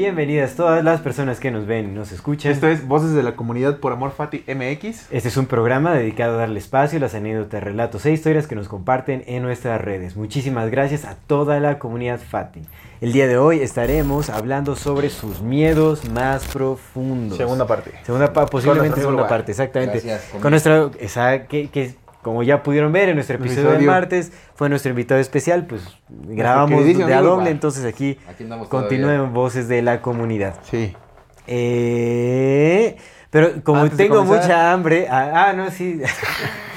Bienvenidas todas las personas que nos ven y nos escuchan. Esto es Voces de la Comunidad por Amor Fati MX. Este es un programa dedicado a darle espacio a las anécdotas, relatos e historias que nos comparten en nuestras redes. Muchísimas gracias a toda la comunidad Fati. El día de hoy estaremos hablando sobre sus miedos más profundos. Segunda parte. Segunda parte, posiblemente segunda lugar. parte, exactamente. Gracias, Con nuestra, esa, que, que como ya pudieron ver en nuestro episodio, del Episodio. martes, fue nuestro invitado especial, pues grabamos de a doble, entonces aquí Aquí continúen Voces de la Comunidad. Sí. Eh, pero como Antes de tengo mucha hambre, ah, ah, no, sí.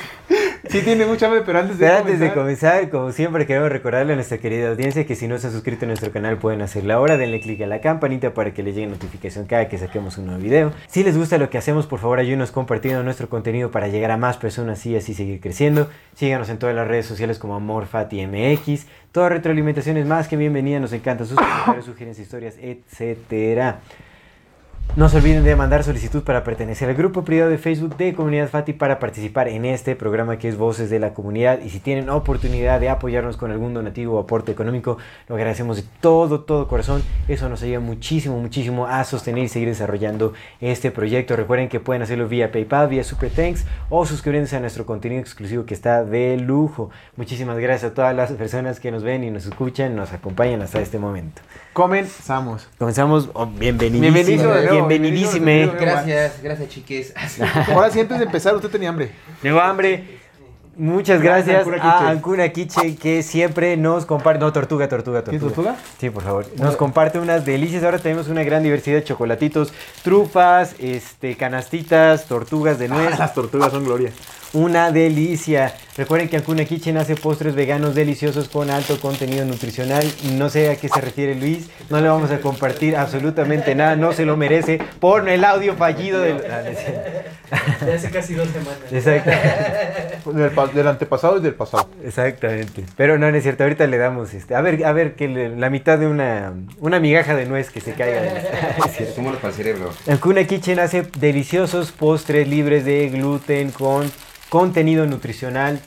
Sí tiene mucha hambre, pero antes de Pero antes de comenzar- comenzar, como siempre, queremos recordarle a nuestra querida audiencia que si no se han suscrito a nuestro canal pueden hacerlo ahora. Denle click a la campanita para que les llegue notificación cada que saquemos un nuevo video. Si les gusta lo que hacemos, por favor ayúdenos compartiendo nuestro contenido para llegar a más personas y así seguir creciendo. Síganos en todas las redes sociales como AmorFatiMX. Toda retroalimentación es más que bienvenida. Nos encantan sus comentarios, sugerencias, historias, etcétera. No se olviden de mandar solicitud para pertenecer al grupo privado de Facebook de Comunidad Fati para participar en este programa que es Voces de la Comunidad. Y si tienen oportunidad de apoyarnos con algún donativo o aporte económico, lo agradecemos de todo, todo corazón. Eso nos ayuda muchísimo, muchísimo a sostener y seguir desarrollando este proyecto. Recuerden que pueden hacerlo vía PayPal, vía Super Thanks o suscribiéndose a nuestro contenido exclusivo que está de lujo. Muchísimas gracias a todas las personas que nos ven y nos escuchan, nos acompañan hasta este momento. Comenzamos. Comenzamos. Oh, bienvenidísimo. Bienvenido de nuevo, bienvenidísime. Gracias, gracias chiques. Ahora sí, antes de empezar, usted tenía hambre. Tengo hambre. Muchas Gracias, gracias a Ancuna Quiche que siempre nos comparte. No, tortuga, tortuga, tortuga. ¿Tienes tortuga? Sí, por favor. Nos comparte unas delicias. Ahora tenemos una gran diversidad de chocolatitos, trufas, este, canastitas, tortugas de nuez. Las tortugas son gloria. Una delicia. Recuerden que Ancuna Kitchen hace postres veganos deliciosos con alto contenido nutricional. No sé a qué se refiere Luis. No le vamos a compartir absolutamente nada. No se lo merece por el audio fallido del. Ah. De hace casi dos semanas. Exacto. Del, pa- del antepasado y del pasado. Exactamente. Pero no, no es cierto. Ahorita le damos este. A ver, a ver, que le- la mitad de una, una migaja de nuez que se caiga. de. Estímulos para el cerebro. Ancuna Kitchen hace deliciosos postres libres de gluten con contenido nutricional.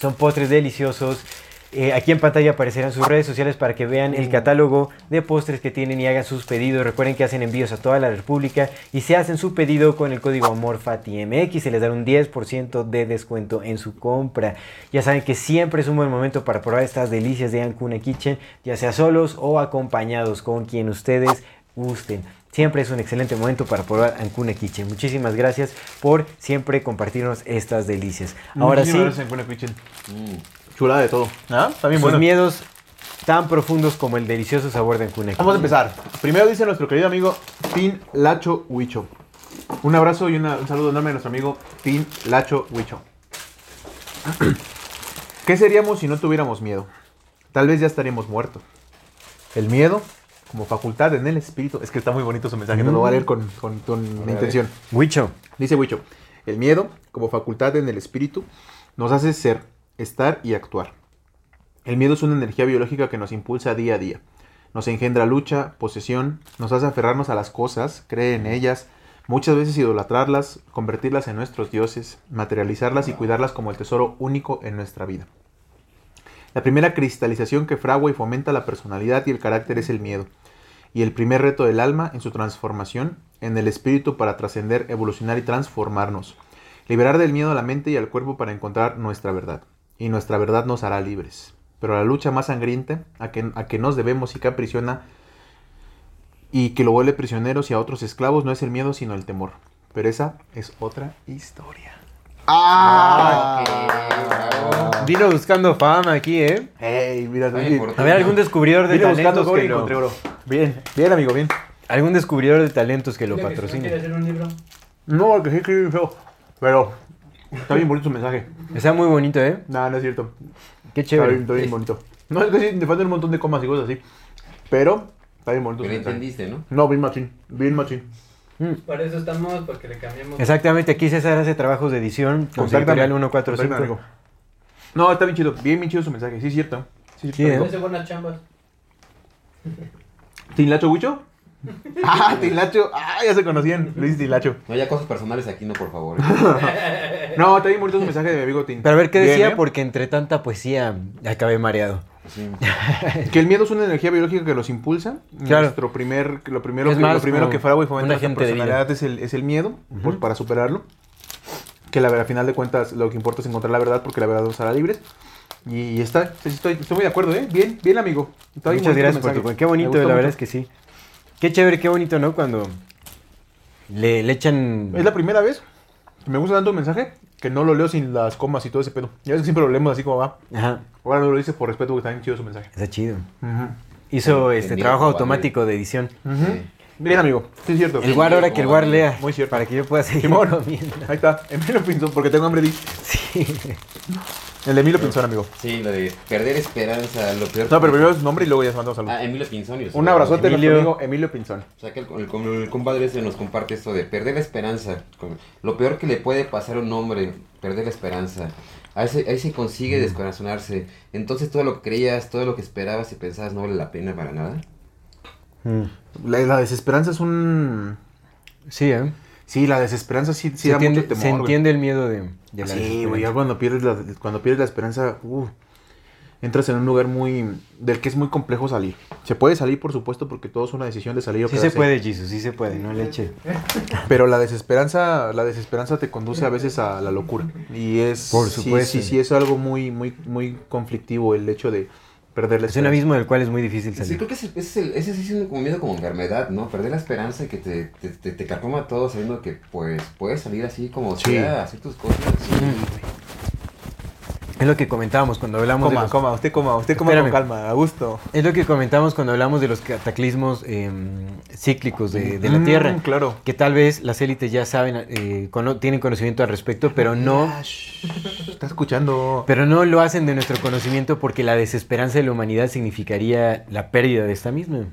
Son postres deliciosos. Eh, aquí en pantalla aparecerán sus redes sociales para que vean el catálogo de postres que tienen y hagan sus pedidos. Recuerden que hacen envíos a toda la República y se hacen su pedido con el código AMORFATIMX se les da un 10% de descuento en su compra. Ya saben que siempre es un buen momento para probar estas delicias de Ancuna Kitchen, ya sea solos o acompañados con quien ustedes gusten. Siempre es un excelente momento para probar Ancuna Kitchen. Muchísimas gracias por siempre compartirnos estas delicias. Ahora sí, gracias, Ancuna Kitchen. Chulada de todo. ¿Ah? Sus bueno. miedos tan profundos como el delicioso sabor de Ancuna Kitchen. Vamos a empezar. Primero dice nuestro querido amigo Tin Lacho Huicho. Un abrazo y una- un saludo enorme a nuestro amigo Tin Lacho Huicho. ¿Qué seríamos si no tuviéramos miedo? Tal vez ya estaríamos muertos. El miedo, como facultad en el espíritu. Es que está muy bonito su mensaje, no lo voy a leer con, con, con intención. Huicho. Dice Huicho, el miedo, como facultad en el espíritu, nos hace ser, estar y actuar. El miedo es una energía biológica que nos impulsa día a día. Nos engendra lucha, posesión, nos hace aferrarnos a las cosas, creer en ellas, muchas veces idolatrarlas, convertirlas en nuestros dioses, materializarlas y cuidarlas como el tesoro único en nuestra vida. La primera cristalización que fragua y fomenta la personalidad y el carácter es el miedo. Y el primer reto del alma en su transformación en el espíritu para trascender, evolucionar y transformarnos. Liberar del miedo a la mente y al cuerpo para encontrar nuestra verdad. Y nuestra verdad nos hará libres. Pero la lucha más sangrienta a que, a que nos debemos y que aprisiona y que lo vuelve prisioneros y a otros esclavos no es el miedo sino el temor. Pero esa es otra historia. Ah, Vino buscando fama aquí, ¿eh? ¡Ey! Mira. A ver, algún descubridor de talentos que lo... encontré. Bien, bien amigo, bien. Algún descubridor de talentos que lo que si no patrocine. hacer un libro. No, porque sí escribí feo. Pero Está bien bonito su mensaje. Está muy bonito, ¿eh? No, no es cierto. Qué Está bien, chévere. está bien bonito. No, es que sí, le faltan un montón de comas y cosas así. Pero, está bien bonito. Pero su mensaje. entendiste, ¿no? No, bien machín. Bien machín. Para eso estamos, para que le cambiemos. Exactamente, aquí César hace trabajos de edición con editorial 145. Contáctame, amigo. No, está bien chido. Bien, bien chido su mensaje. Sí, es cierto. Sí, Sí, cierto. Hace buenas chambas. ¿Tinlacho Huicho? ah, Tinlacho. Ah, ya se conocían. Luis Tinlacho. No haya cosas personales aquí, no, por favor. No, está bien bonito su mensaje de mi amigo Tin. Pero a ver qué Bien, decía, ¿eh? porque entre tanta poesía acabé mareado. Sí. Que el miedo es una energía biológica que los impulsa. Claro. Nuestro primer, lo primero, Es que, más lo primero que fragua y un fomenta nuestra personalidad es el, es el miedo, pues, para superarlo. Que la verdad, al final de cuentas, lo que importa es encontrar la verdad, porque la verdad nos hará libres. Y, y está, estoy, estoy muy de acuerdo, ¿eh? Bien, bien, amigo. Muchas gracias por tu... Qué bonito, la verdad es que sí. Qué chévere, qué bonito, ¿no? Cuando le, le echan... Es la primera vez que me gusta tanto el mensaje que no lo leo sin las comas y todo ese pedo. Ya ves que siempre lo leemos así como va. Ajá, Ahora no lo dice por respeto, porque está bien chido su mensaje. está chido. Ujú. Hizo El este trabajo automático de edición. Sí. Bien, amigo. Sí, es cierto. El War ahora que el War lea. Muy cierto. Para que yo pueda seguir. Ahí está. Emilio Pinzón, porque tengo hambre. Di. Sí. El de Emilio Pinzón, amigo. Sí, lo de perder esperanza, lo peor. No, pero primero su nombre y luego ya se mandamos saludos. Ah, Emilio Pinzón. Un abrazote Emilio. amigo Emilio Pinzón. O sea que el, el- el compadre ese nos comparte esto de perder la esperanza. Lo peor que le puede pasar a un hombre, perder la esperanza. Ahí se, ahí se consigue Mm. descorazonarse. Entonces todo lo que creías, todo lo que esperabas y pensabas no vale la pena para nada. Mm. La, la desesperanza es un... Sí, ¿eh? Sí, la desesperanza sí, sí se, da entiende, mucho temor. se güey. entiende el miedo de, de la Sí, güey, ya cuando pierdes la, cuando pierdes la esperanza, uh, entras en un lugar muy... del que es muy complejo salir. Se puede salir, por supuesto, porque todo es una decisión de salir o Sí se puede, Jesus, sí se puede, no leche. Pero la desesperanza, la desesperanza te conduce a veces a la locura. Y es... Por sí, supuesto. Sí, sí, es algo muy, muy, muy conflictivo el hecho de perder la Es un abismo del cual es muy difícil Sí, salir. creo que ese, ese es el- ese sí es un como miedo como enfermedad, ¿no? Perder la esperanza y que te, te, te, te carcoma todo sabiendo que pues puedes salir así como Sí. sea, hacer tus cosas. Es lo que comentábamos cuando hablamos de Coma, los... coma, usted coma, usted coma Espérame. con calma, a gusto. Es lo que comentamos cuando hablamos de los cataclismos eh, cíclicos de, de la Mm, Tierra. claro. Que tal vez las élites ya saben, eh, cono- tienen conocimiento al respecto, pero no, Ah, Está escuchando. pero no lo hacen de nuestro conocimiento porque la desesperanza de la humanidad significaría la pérdida de esta misma.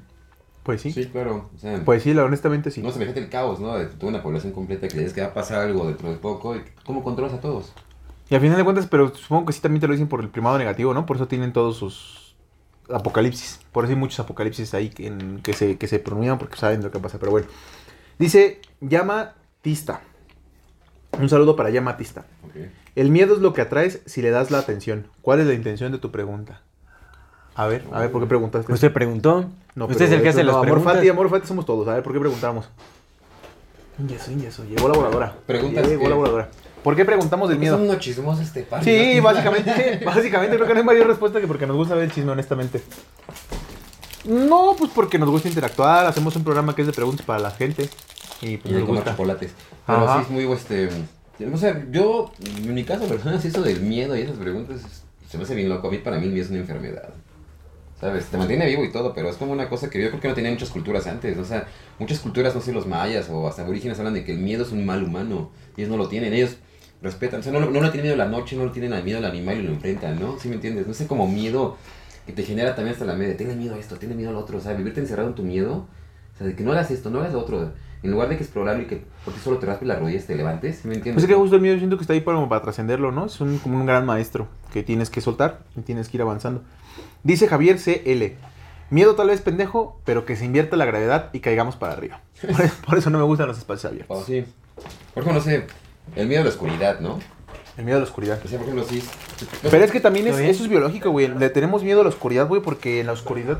Pues sí. Sí, claro. O sea, Pues sí, la, honestamente sí. no se imagínate el caos, ¿no? De toda una población completa que le dices que va a pasar algo dentro de poco. y ¿Cómo controlas a todos? Y al final de cuentas, pero supongo que sí también te lo dicen por el primado negativo, ¿no? Por eso tienen todos sus apocalipsis. Por eso hay muchos apocalipsis ahí que, en- que se, que se pronuncian porque saben lo que pasa. Pero bueno. Dice Llama Tista. Un saludo para Llama Tista. Ok. El miedo es lo que atraes si le das la atención. ¿Cuál es la intención de tu pregunta? A ver, a ver, ¿por qué preguntaste? Usted preguntó. No, Usted pero es el que hace no, las amor preguntas. Fati, amor Fati somos todos. A ver, ¿por qué preguntamos? Ingeso, ingeso. Llegó la voladora. Preguntas Llegó que- la voladora. ¿Por qué preguntamos del miedo? son unos chismosos este par. Sí, ¿no? básicamente, básicamente creo que no hay mayor respuesta que porque nos gusta ver el chisme, honestamente. No, pues porque nos gusta interactuar, hacemos un programa que es de preguntas para la gente y pues Y de nos comer gusta. chocolates. Pero Ajá. sí es muy, este... O sea, yo, en mi caso, personas, eso del miedo y esas preguntas, se me hace bien loco. A mí, para mí, el miedo es una enfermedad. ¿Sabes? Te mantiene vivo y todo, pero es como una cosa que yo creo que no tenían muchas culturas antes. O sea, muchas culturas, no sé, los mayas o hasta aborígenes hablan de que el miedo es un mal humano. Y ellos no lo tienen, ellos respetan. O sea, no, no le tienen miedo a la noche, no le tienen miedo al animal y lo enfrentan, ¿no? ¿Sí me entiendes? No sé, como miedo que te genera también hasta la media. Tiene miedo a esto, tiene miedo al otro. O sea, vivirte encerrado en tu miedo. O sea, de que no hagas esto, no hagas lo otro. En lugar de que explorarlo y que por ti solo te raspes las rodillas y te levantes, ¿sí me entiendes? Pues es que justo el miedo yo siento que está ahí para, para trascenderlo, ¿no? Es un, como un gran maestro que tienes que soltar y tienes que ir avanzando. Dice Javier CL. Miedo tal vez pendejo, pero que se invierta la gravedad y caigamos para arriba. Por eso, por eso no me gustan los espacios abiertos. Oh, sí. Por ejemplo, no sé, el miedo a la oscuridad, ¿no? El miedo a la oscuridad. O sea, por ejemplo, sí. Pero es que también eso es biológico, güey. Le tenemos miedo a la oscuridad, güey, porque en la oscuridad...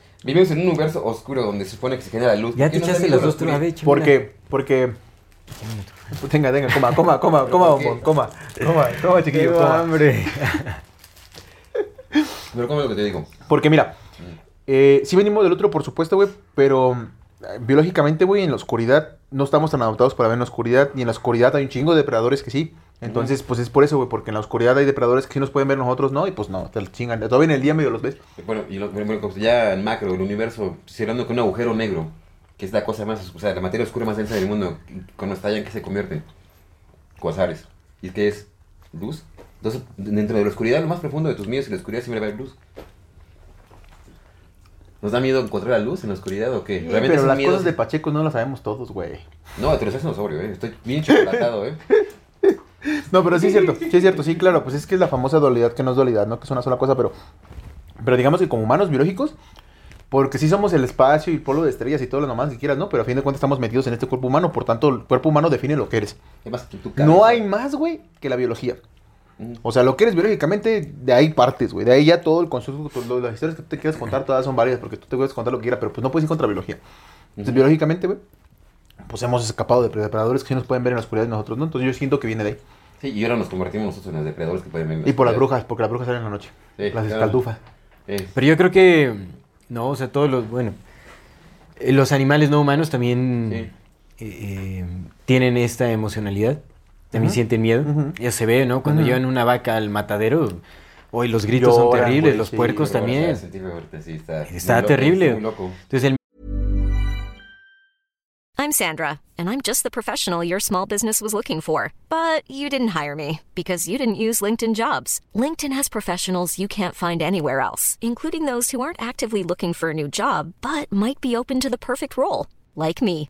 Vivimos en un universo oscuro donde se supone que se genera luz. Ya ¿Por te echaste las la dos tú, a oscuridad? ver, échame Porque, porque... Tenga, tenga, coma, coma, coma, coma, coma, coma, coma, chiquillo, Tengo coma. hambre. Pero ¿cómo es lo que te digo? Porque mira, eh, sí venimos del otro, por supuesto, güey, pero biológicamente, güey, en la oscuridad no estamos tan adaptados para ver en la oscuridad, y en la oscuridad hay un chingo de depredadores que sí. Entonces, pues es por eso, güey, porque en la oscuridad hay depredadores que sí nos pueden ver nosotros, ¿no? Y pues no, te chingan. Todavía en el día medio los ves. Bueno, y bueno, ya en macro, el universo, cerrando con un agujero negro, que es la cosa más, o sea, la materia oscura más densa del mundo, y cuando estallan, ¿qué se convierte? Cuasares. ¿Y qué es? Luz. Entonces, dentro de la oscuridad, lo más profundo de tus miedos, en la oscuridad siempre va a haber luz. ¿Nos da miedo encontrar la luz en la oscuridad o qué? pero son las miedos- cosas de Pacheco no las sabemos todos, güey. No, te lo estás sobrio, ¿eh? Estoy bien chocolatado, ¿eh? No, pero sí es cierto, sí es cierto, sí, claro, pues es que es la famosa dualidad que no es dualidad, ¿no? Que es una sola cosa, pero, pero digamos que como humanos biológicos, porque sí somos el espacio y el polvo de estrellas y todo lo nomás que quieras, ¿no? Pero a fin de cuentas estamos metidos en este cuerpo humano, por tanto el cuerpo humano define lo que eres. Además, tu, tu No hay más, güey, que la biología. O sea, lo que eres biológicamente, de ahí partes, güey. De ahí ya todo el constructo, pues, lo- las historias que tú te quieras contar, todas son válidas, porque tú te puedes contar lo que quieras, pero pues no puedes ir contra biología. Entonces, biológicamente, güey, pues hemos escapado de depredadores que sí nos pueden ver en la oscuridad de nosotros, ¿no? Entonces yo siento que viene de ahí. Sí, y ahora nos convertimos nosotros en los depredadores que pueden ver. en la Y por las brujas, porque las brujas salen en la noche. Sí, las claro. escaldufas. Pero yo creo que, no, o sea, todos los, bueno, eh, los animales no humanos también Sí. eh, eh, tienen esta emocionalidad, también Ujú. sienten miedo. Ujú. Ya se ve, ¿no? Cuando Ujú. llevan una vaca al matadero, hoy los gritos son terribles, güey, los sí, puercos pero bueno, también. o sea, sentirme fuerte, sí, está, Está muy loco, terrible. está muy loco. Entonces el I'm Sandra, and I'm just the professional your small business was looking for. But you didn't hire me because you didn't use LinkedIn jobs. LinkedIn has professionals you can't find anywhere else, including those who aren't actively looking for a new job but might be open to the perfect role, like me.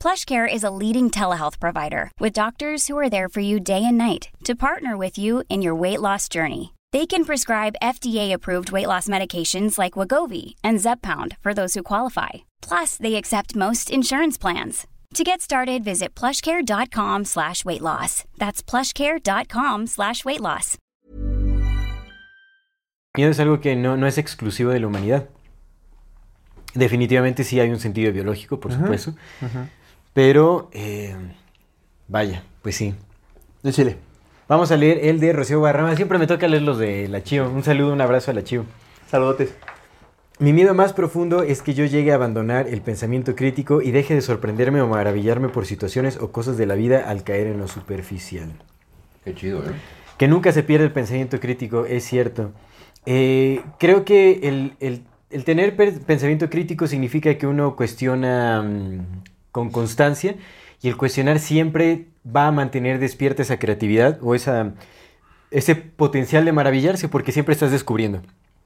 PlushCare is a leading telehealth provider with doctors who are there for you day and night to partner with you in your weight loss journey. They can prescribe FDA-approved weight loss medications like Wagovi and Zepbound for those who qualify. Plus, they accept most insurance plans. To get started, visit plushcare.com slash weight loss. That's plushcare.com slash weight loss. miedo es algo que no, no es exclusivo de la humanidad. Definitivamente sí hay un sentido biológico, por supuesto. Pero, eh, vaya, pues sí. De Chile. Vamos a leer el de Rocío Barrama. Siempre me toca leer los de la Chío. Un saludo, un abrazo a la Chío. Saludotes. Mi miedo más profundo es que yo llegue a abandonar el pensamiento crítico y deje de sorprenderme o maravillarme por situaciones o cosas de la vida al caer en lo superficial. Qué chido, ¿eh? Que nunca se pierde el pensamiento crítico, es cierto. Eh, creo que el, el- el tener pensamiento crítico significa que uno cuestiona mm, con constancia y el cuestionar siempre va a mantener despierta esa creatividad o esa, ese potencial de maravillarse porque siempre estás descubriendo.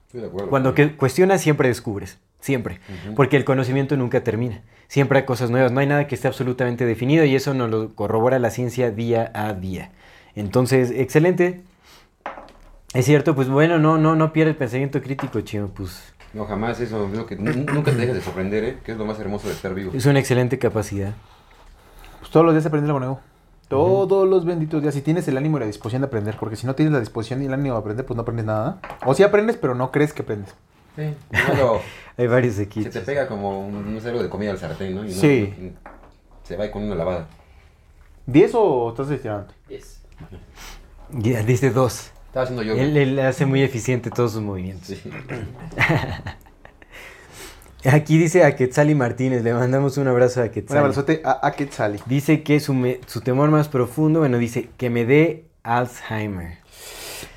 Estoy de acuerdo. Cuando que cuestionas siempre descubres. Siempre. Porque el conocimiento nunca termina. Siempre hay cosas nuevas. No hay nada que esté absolutamente definido y eso nos lo corrobora la ciencia día a día. Entonces, excelente. Es cierto, pues bueno, no, no, no pierde el pensamiento crítico, chino. Pues No, jamás eso, es lo que nu- nunca te dejes de sorprender, ¿eh? Que es lo más hermoso de estar vivo. es una excelente capacidad. Pues todos los días aprende algo nuevo. Todos los benditos días. Si tienes el ánimo y la disposición de aprender. Porque si no tienes la disposición y el ánimo de aprender, pues no aprendes nada. O sí aprendes, pero no crees que aprendes. Sí. Hay varios se equipos. te pega como un, algo de comida al sartén, ¿no? Y no- Sí. Se va con una lavada. ¿10 o estás estirando? Yes. Ya, dice dos. Estaba haciendo yo. Él, él hace muy eficiente todos sus movimientos. Sí. Aquí dice a Quetzali Martínez, le mandamos un abrazo a Un Quetzali. abrazote a, a Quetzali. Dice que su, me- su temor más profundo, bueno, dice que me dé Alzheimer.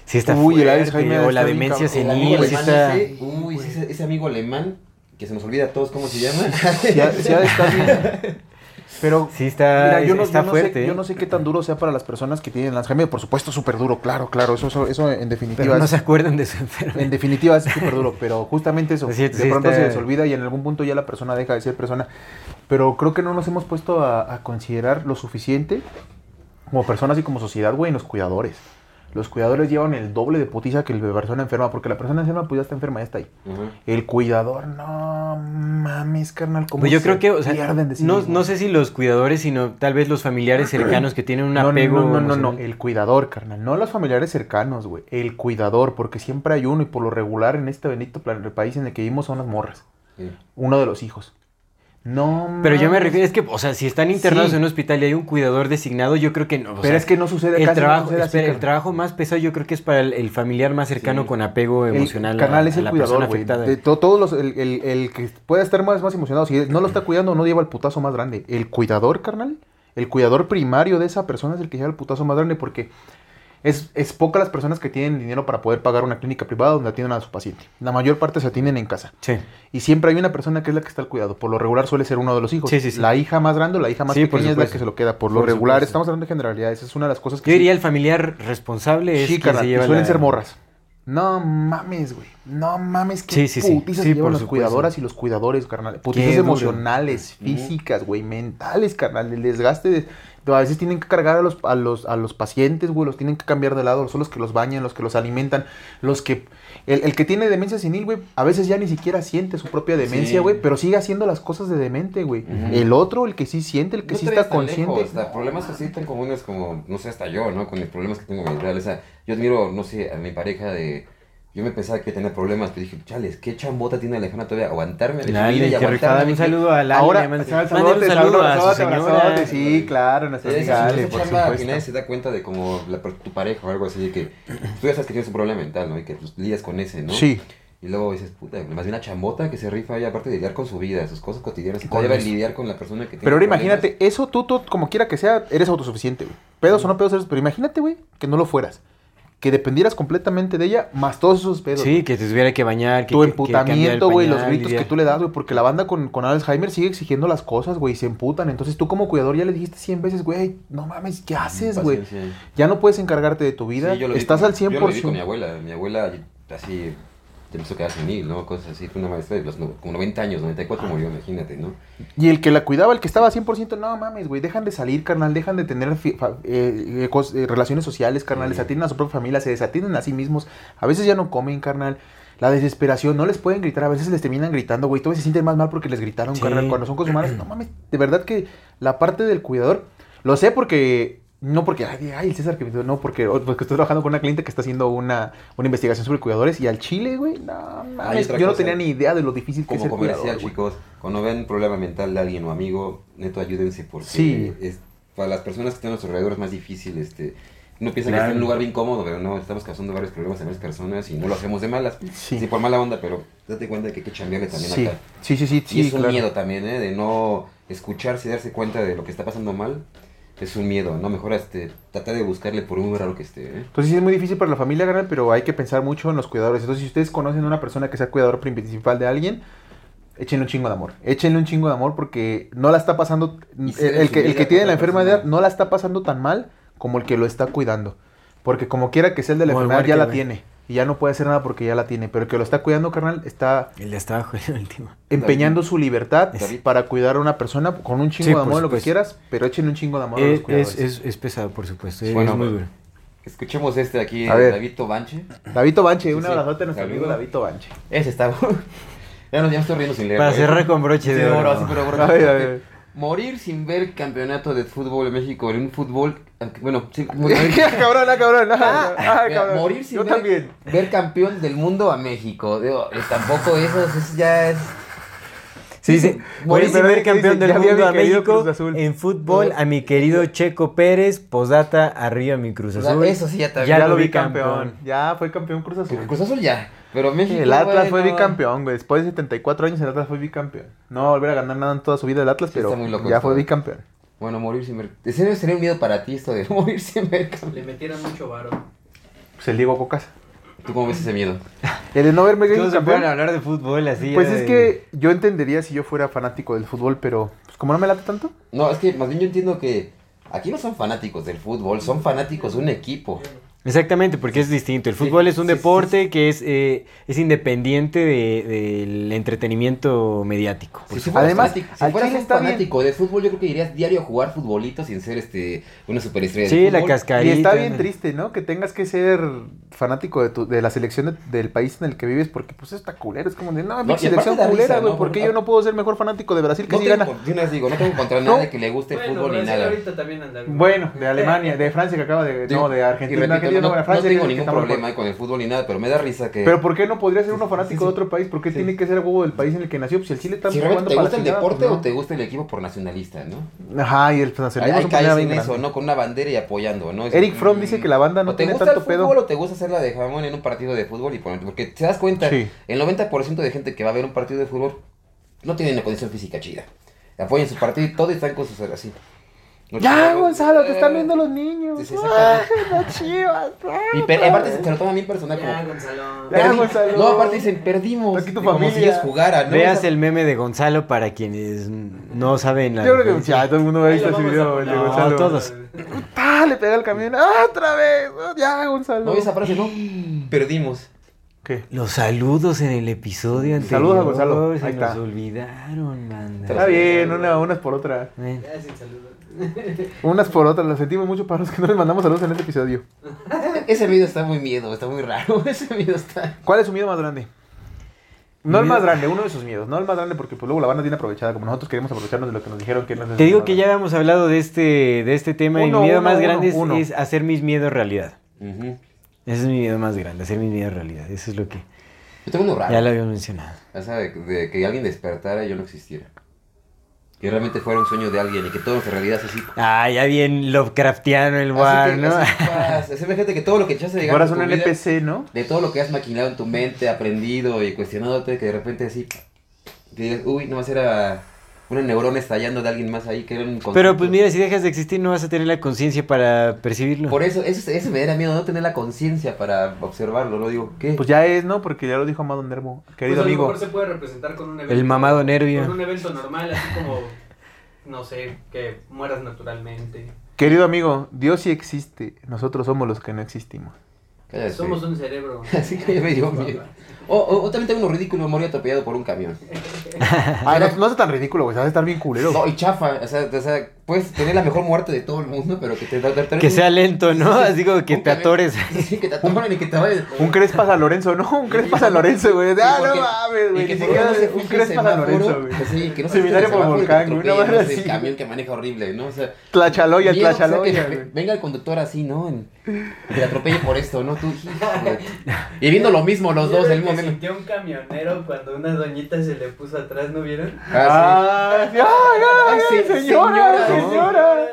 Si está Uy, el Alzheimer o la demencia senil, si alemán está... ese, uy, ese, ese amigo alemán, que se nos olvida a todos cómo se llama. Ya, ya está bien. Pero Sí está, Mira, yo no, está yo no fuerte. sé, ¿eh? yo no sé qué tan duro sea para las personas que tienen Alzheimer. Por supuesto, súper duro, claro, claro. Eso, eso, eso en definitiva Pero no es, se acuerdan de su enfermedad. en definitiva es súper duro. Pero justamente eso, de sí, pronto está- se les olvida y en algún punto ya la persona deja de ser persona. Pero creo que no nos hemos puesto a, a considerar lo suficiente como personas y como sociedad, güey, en los cuidadores. Los cuidadores llevan el doble de putiza que la persona enferma, porque la persona enferma pues ya está enferma, ya está ahí. El cuidador, no mames, carnal, como Pues yo creo que, o sea, pierden de sí no, sé si los cuidadores, sino tal vez los familiares cercanos que tienen un no, apego. No, no, no, no, el cuidador, carnal. No los familiares cercanos, güey. El cuidador, porque siempre hay uno y por lo regular en este bendito plan- país en el que vivimos son las morras. Sí. Uno de los hijos. No Pero yo me refiero, es que, o sea, si están internados Sí. en un hospital y hay un cuidador designado, yo creo que no. o Pero sea, es que no sucede el casi no trabajo, así, espera, el trabajo más pesado yo creo que es para el, el familiar más cercano Sí. con apego El emocional. a- carnal es a el la cuidador, persona afectada. De to- todos los, el, el- el que pueda estar más, más emocionado, si no lo está cuidando, no lleva el putazo más grande. El cuidador, carnal, el cuidador primario de esa persona es el que lleva el putazo más grande porque es, es poca las personas que tienen dinero para poder pagar una clínica privada donde atienden a su paciente. La mayor parte se atienden en casa. Sí. Y siempre hay una persona que es la que está al cuidado. Por lo regular suele ser uno de los hijos. Sí, sí, sí. La hija más grande o la hija más pequeña es la que se lo queda. Por lo Por regular, supuesto. estamos hablando de generalidades. Es una de las cosas que Yo diría el familiar responsable es sí, quien carnal, se lleva suelen la- ser morras. No mames, güey. No mames, qué Sí, sí, putizas Sí, llevan por las cuidadoras y los cuidadores, carnal. Putizas duro. emocionales, físicas, güey, mentales, carnal. El desgaste de... A veces tienen que cargar a los, a los, a los pacientes, güey, los tienen que cambiar de lado, son los que los bañan, los que los alimentan, los que... El, el que tiene demencia senil, güey, a veces ya ni siquiera siente su propia demencia, Sí. güey, pero sigue haciendo las cosas de demente, güey. El otro, el que sí siente, el que No sí está consciente. lejos, problemas así tan comunes como, no sé, hasta yo, ¿no? Con los problemas que tengo mentales. O sea, yo admiro, no sé, a mi pareja de... Yo me pensaba que tenía problemas, pero dije, chales, ¿qué chambota tiene Alejandra todavía? Aguantarme, de Lali, subir y qué aguantarme. rifada. Un saludo a Lali. Ahora, un saludo a señora. Sí, claro, nuestra Esa, amiga esa Ale, por chamba que supuesto. nadie se da cuenta de como la- tu pareja o algo así, que tú ya sabes que tienes un problema mental, ¿no? Y que pues, lidias con ese, ¿no? Sí. Y luego dices, puta, más bien una chambota que se rifa y aparte de lidiar con su vida, sus cosas cotidianas, y todavía lidiar con la persona que tiene Pero ahora problemas. imagínate, eso tú, tú, como quiera que sea, eres autosuficiente, güey. Pedos o no pedos eres, pero imagínate, güey, que no lo fueras. Que dependieras completamente de ella, más todos esos pedos. Sí, que te tuviera que bañar. Que, tu que- emputamiento, güey, los gritos que tú le das, güey, porque la banda con, con Alzheimer sigue exigiendo las cosas, güey, y se emputan. Entonces tú como cuidador ya le dijiste 100 veces, güey, no mames, ¿qué haces, güey? Ya no puedes encargarte de tu vida, Sí, yo lo estás al 100%. Yo lo vi con mi abuela. Mi abuela así te empezó a quedar senil, ¿no? Cosas así. Fue una maestra de los no- como 90 años, 94 murió, imagínate, ¿no? Y el que la cuidaba, el que estaba 100%, no mames, güey, dejan de salir, carnal, dejan de tener eh, eh, eh, relaciones sociales, carnal, Sí. desatienden a su propia familia, se desatienden a sí mismos, a veces ya no comen, carnal. La desesperación, no les pueden gritar, a veces les terminan gritando, güey, todavía se sienten más mal porque les gritaron, Sí. carnal, cuando son cosas humanas, no mames, de verdad que la parte del cuidador, lo sé porque, no porque, ay, ay, el César, que no, porque, porque estoy trabajando con una cliente que está haciendo una, una investigación sobre cuidadores y al Chile, güey, no mames, yo no tenía ni idea de lo difícil que es Como ser comercial, chicos, cuando ven un problema mental de alguien o amigo, neto, ayúdense porque Sí. es, para las personas que están a nuestro alrededor es más difícil, este... Uno piensa que Claro. está en un lugar bien cómodo, pero no, estamos causando varios problemas a varias personas y no lo hacemos de malas. Sí. Sí, por mala onda, pero date cuenta de que hay que chambearle también Sí, acá. sí, sí, sí, y sí, es un claro. miedo también, ¿eh? De no escucharse y darse cuenta de lo que está pasando mal. Es un miedo, ¿no? Mejor este, tratar de buscarle por un raro que esté, ¿eh? Entonces sí es muy difícil para la familia ganar, pero hay que pensar mucho en los cuidadores. Entonces si ustedes conocen a una persona que sea cuidador principal de alguien, échenle un chingo de amor. Échenle un chingo de amor porque no la está pasando... El, que, el que tiene la enfermedad no la está pasando tan mal como el que lo está cuidando. Porque como quiera que sea el de la enfermedad, ya la tiene. Y ya no puede hacer nada porque ya la tiene. Pero el que lo está cuidando, carnal, está El de empeñando su libertad David. para cuidar a una persona con un chingo Sí, de amor, lo que quieras, pero echen un chingo de amor a los Es, cuidadores. es, es, es pesado, por supuesto. es- Bueno, es muy bueno. duro. Escuchemos este aquí, A ver. David Banche. Davito Banche, un Sí, sí. abrazote a nuestro amigo Davito Banche. Ese está. ya, no, ya estoy riendo sin leer. Para ¿eh? cerrar con broche Sí, de oro. oro, sí, pero oro. A ver, a ver. Morir sin ver campeonato de fútbol en México en un fútbol. Bueno, sí, morir, cabrón, ah, cabrón. ah, ah, mira, cabrón. morir sin Yo ver, también. ver campeón del mundo a México. Digo, eh, tampoco eso, eso ya es. Sí, sí. Ver que campeón dice, del ya a mundo a México. Cruz Azul. En fútbol, a mi querido Checo Pérez. Posdata, arriba mi Cruz O sea, Azul. eso sí ya también. Ya, lo vi campeón. Ya fue campeón Cruz Azul. Cruz Azul ya. Pero México. El Atlas fue bicampeón, güey. Después de 74 años el Atlas fue bicampeón. No va a volver a ganar nada en toda su vida el Atlas, Sí, pero está muy loco ya fue eh. bicampeón. Bueno, morir sin ver. ¿En serio sería un miedo para ti esto de morir sin ver campeón? Le metieron mucho varo. Pues el Diego Cocas. ¿Tú cómo ves ese miedo? El de no verme ¿Cómo se campeón. hablar de fútbol así? Pues es de- que yo entendería si yo fuera fanático del fútbol, pero pues como no me late tanto. No, es que más bien yo entiendo que aquí no son fanáticos del fútbol, son fanáticos de un equipo. Exactamente, porque es distinto. El Sí, fútbol es un sí, deporte que es, eh, es independiente de- del entretenimiento mediático. Si Además, fanático, si fueras un bien. fanático de fútbol, yo creo que irías diario a jugar futbolito sin ser este una superestrella Sí, del la fútbol. Y cascarita. está bien triste, ¿no? Que tengas que ser fanático de, tu, de la selección de- del país en el que vives, porque pues está culero. Es como de, no, mi No, selección culera, güey. ¿no? ¿Por qué Porque- yo no puedo ser mejor fanático de Brasil que tengo, gana? de una vez digo, no tengo contra No. nadie que le guste el Bueno, fútbol ni nada. Bueno, de Alemania, de Francia que acaba de. No, de Argentina. Argentina, no, no, de no tengo ningún problema con el fútbol ni nada, pero me da risa que... Pero ¿por qué no podría ser uno fanático sí, de sí. otro país? ¿Por qué Sí. tiene que ser algo del país en el que nació? Pues si el Chile está si jugando te para gusta el chingada, deporte pues, o te gusta el equipo por nacionalista, ¿no? Ajá, y el Hay, nacionalismo hay bien en eso, grande. ¿no? Con una bandera y apoyando, ¿no? Es- Eric Fromm dice que la banda no o te tiene gusta tanto el pedo. fútbol o te gusta hacer la de jamón en un partido de fútbol y porque te das cuenta, el 90% de gente que va a ver un partido de fútbol no tiene una condición física chida. Apoyan su partido y todo y están con sus así. No Ya, Gonzalo, te están viendo los niños. Sí, sí, Ay, las chivas. Y aparte se lo toman bien personal Ya. Gonzalo. Ya. Gonzalo. No, aparte dicen, perdimos. Aquí tu como si familia. ellos jugaran, ¿no? Veas el meme de Gonzalo para quienes no saben la Yo creo que ya todo el mundo ha Ahí visto ese video a el de. Gonzalo. No, todos. ¡Ah! Le pega el camión. ¡Ah, otra vez! Ya, Gonzalo. No, esa frase no. Perdimos. ¿Qué? Los saludos en el episodio anterior. Saludos a Gonzalo. Se Ahí nos está. olvidaron, banda. Está bien, una, unas por otra. Ven. Ya, sin saludos. Unas por otras. Lo sentimos mucho para los que no les mandamos saludos en este episodio. Ese video está muy miedo, está muy raro. Ese video está... ¿Cuál es su miedo más grande? No el Miedo- más grande, uno de sus miedos. No el más grande porque pues luego la banda tiene aprovechada. Como nosotros queremos aprovecharnos de lo que nos dijeron que no Te digo que ya habíamos hablado de este, de este tema y mi miedo uno, más uno, grande es- uno. es, hacer mis miedos realidad. Ese es mi miedo más grande, hacer mis miedos realidad. Eso es lo que Yo tengo uno raro. ya lo había mencionado. O sea, de, de que alguien despertara y yo no existiera. Que realmente fuera un sueño de alguien y que todo en realidad es así. Ah, ya bien Lovecraftiano el que, ¿no? imagínate que todo lo que echaste de ganas fueras un NPC, ¿no? de todo lo que has maquinado en tu mente, aprendido y cuestionándote, que de repente así, que digas, uy, nomás era una neurona estallando de alguien más ahí, que era un concepto. Pero pues mira, si dejas de existir no vas a tener la conciencia para percibirlo. Por eso, eso, eso me da miedo, no tener la conciencia para observarlo, ¿no? Digo, ¿qué? Pues ya es, ¿no? Porque ya lo dijo Amado Nervo. Querido Pues a lo amigo. mejor se puede representar con un evento. El mamado nervio. Con un evento normal, así como, no sé, que mueras naturalmente. Querido amigo, Dios sí existe. Nosotros somos los que no existimos. Cállate. Somos un cerebro. Así que ya me dio miedo. O, o, o también tengo uno ridículo, morir atropellado por un camión. Ay, no, no es tan ridículo, güey. Sabes estar bien culero. No, y chafa, o sea, o sea, puedes tener la mejor muerte de todo el mundo, pero que te te- te- Que sea lento, ¿no? Sí, sí, Así como que un te camión. atores. Sí, que te atoren y que te vayas. Un Crespa San Lorenzo, ¿no? Un Crespa San Lorenzo, güey. Ah, no mames, güey. que se un fije el Crespa San semáforo, Lorenzo, güey. Sí, que no se Seminario por volcán, güey, no así. El camión que maneja horrible, ¿no? O sea, Tlachaloya, miedo, o sea, Tlachaloya, venga el conductor así, ¿no? En- que te atropelle por esto, ¿no? Tú. Y viendo lo mismo los dos, el mismo que meme. sintió un camionero cuando una doñita se le puso atrás, ¿no vieron? Ah, Ah, sí. ay, ay, Ay, ay, se- señora, señora, señora.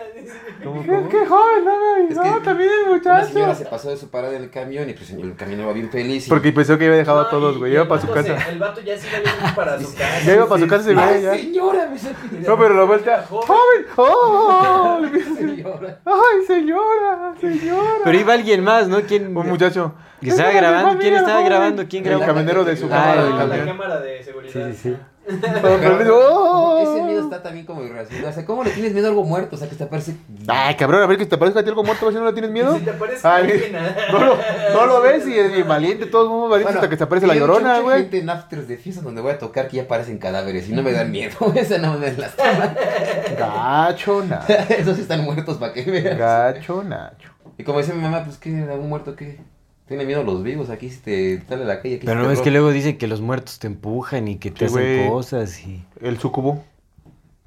¿Cómo, Qué, cómo? qué joven, no. Es No, que también el. Una señora muchacho. se pasó de su parada en el camión y pues el camión va bien feliz. y- Porque pensó que había dejado a todos, güey. Iba el para su casa. el vato ya se iba yendo para su casa. Ya iba para su casa y se ¡Ay, veía ya. señora! Me No, pero la vuelta. Joven. ¡Joven! ¡Oh! Le empieza a decir, Señora. ¡Ay, señora! ¡Señora! Pero iba alguien más, ¿no? ¿Quién? Un muchacho. Que estaba Esa es mi grabando. ¿Quién familia, estaba joven. grabando? ¿Quién El grabó? camionero de su Ah, cámara el del la camión. cámara de seguridad. Sí, sí, sí. Pero, Pero, digo, ¡oh! Ese miedo está también como irracional. O sea, ¿cómo le tienes miedo a algo muerto? O sea, que te parece. Ay, cabrón, a ver que te parezca a ti algo muerto, a ver si no le tienes miedo. Si te parece Ay, alguien, no, lo, no lo ves y es bien valiente, todos somos valientes hasta que se aparece la llorona, mucha güey. gente en afters de fiestas donde voy a tocar que ya aparecen cadáveres y no me dan miedo. Esa no me lastima. Gacho, Nacho. Esos están muertos para que vean. Gacho, Nacho. Y como dice mi mamá, pues, ¿qué? ¿Un muerto qué? Tiene miedo a los vivos. Aquí si te sale a la calle. Aquí Pero si no es que luego dicen que los muertos te empujan y que te Sí, hacen cosas y... El sucubo.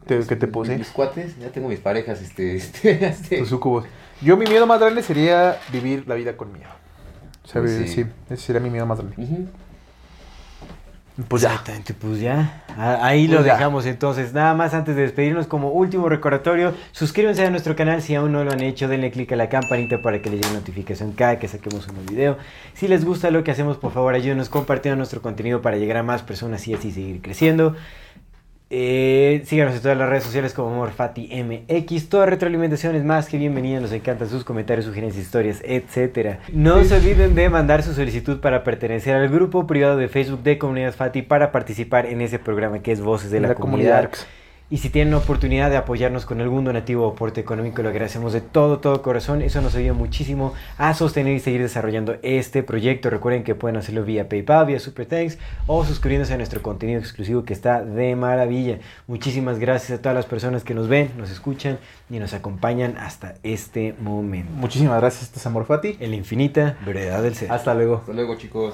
Te- que te posee. Mis cuates, ya tengo mis parejas, este, este, este. Tus sucubos. Yo mi miedo más grande sería vivir la vida con miedo. O sea, Sí. sí. ese sería mi miedo más grande. Ujú. Pues ya. Exactamente, pues ya. Ahí lo Pues ya. dejamos entonces. Nada más antes de despedirnos, como último recordatorio, suscríbanse a nuestro canal si aún no lo han hecho. Denle click a la campanita para que les llegue notificación cada que saquemos un nuevo video. Si les gusta lo que hacemos, por favor, ayúdenos compartiendo nuestro contenido para llegar a más personas y así seguir creciendo. Eh, síganos en todas las redes sociales como MorfatiMX. Toda retroalimentación es más que bienvenida. Nos encantan sus comentarios, sugerencias, historias, etc. No se olviden de mandar su solicitud para pertenecer al grupo privado de Facebook de Comunidad Fati para participar en ese programa que es Voces de la, Comunidad. Y si tienen la oportunidad de apoyarnos con algún donativo o aporte económico, lo agradecemos de todo, todo corazón. Eso nos ayuda muchísimo a sostener y seguir desarrollando este proyecto. Recuerden que pueden hacerlo vía PayPal, vía Super Thanks o suscribiéndose a nuestro contenido exclusivo que está de maravilla. Muchísimas gracias a todas las personas que nos ven, nos escuchan y nos acompañan hasta este momento. Muchísimas gracias, este es Amor Fati. En la infinita brevedad del ser. Hasta luego. Hasta luego, chicos.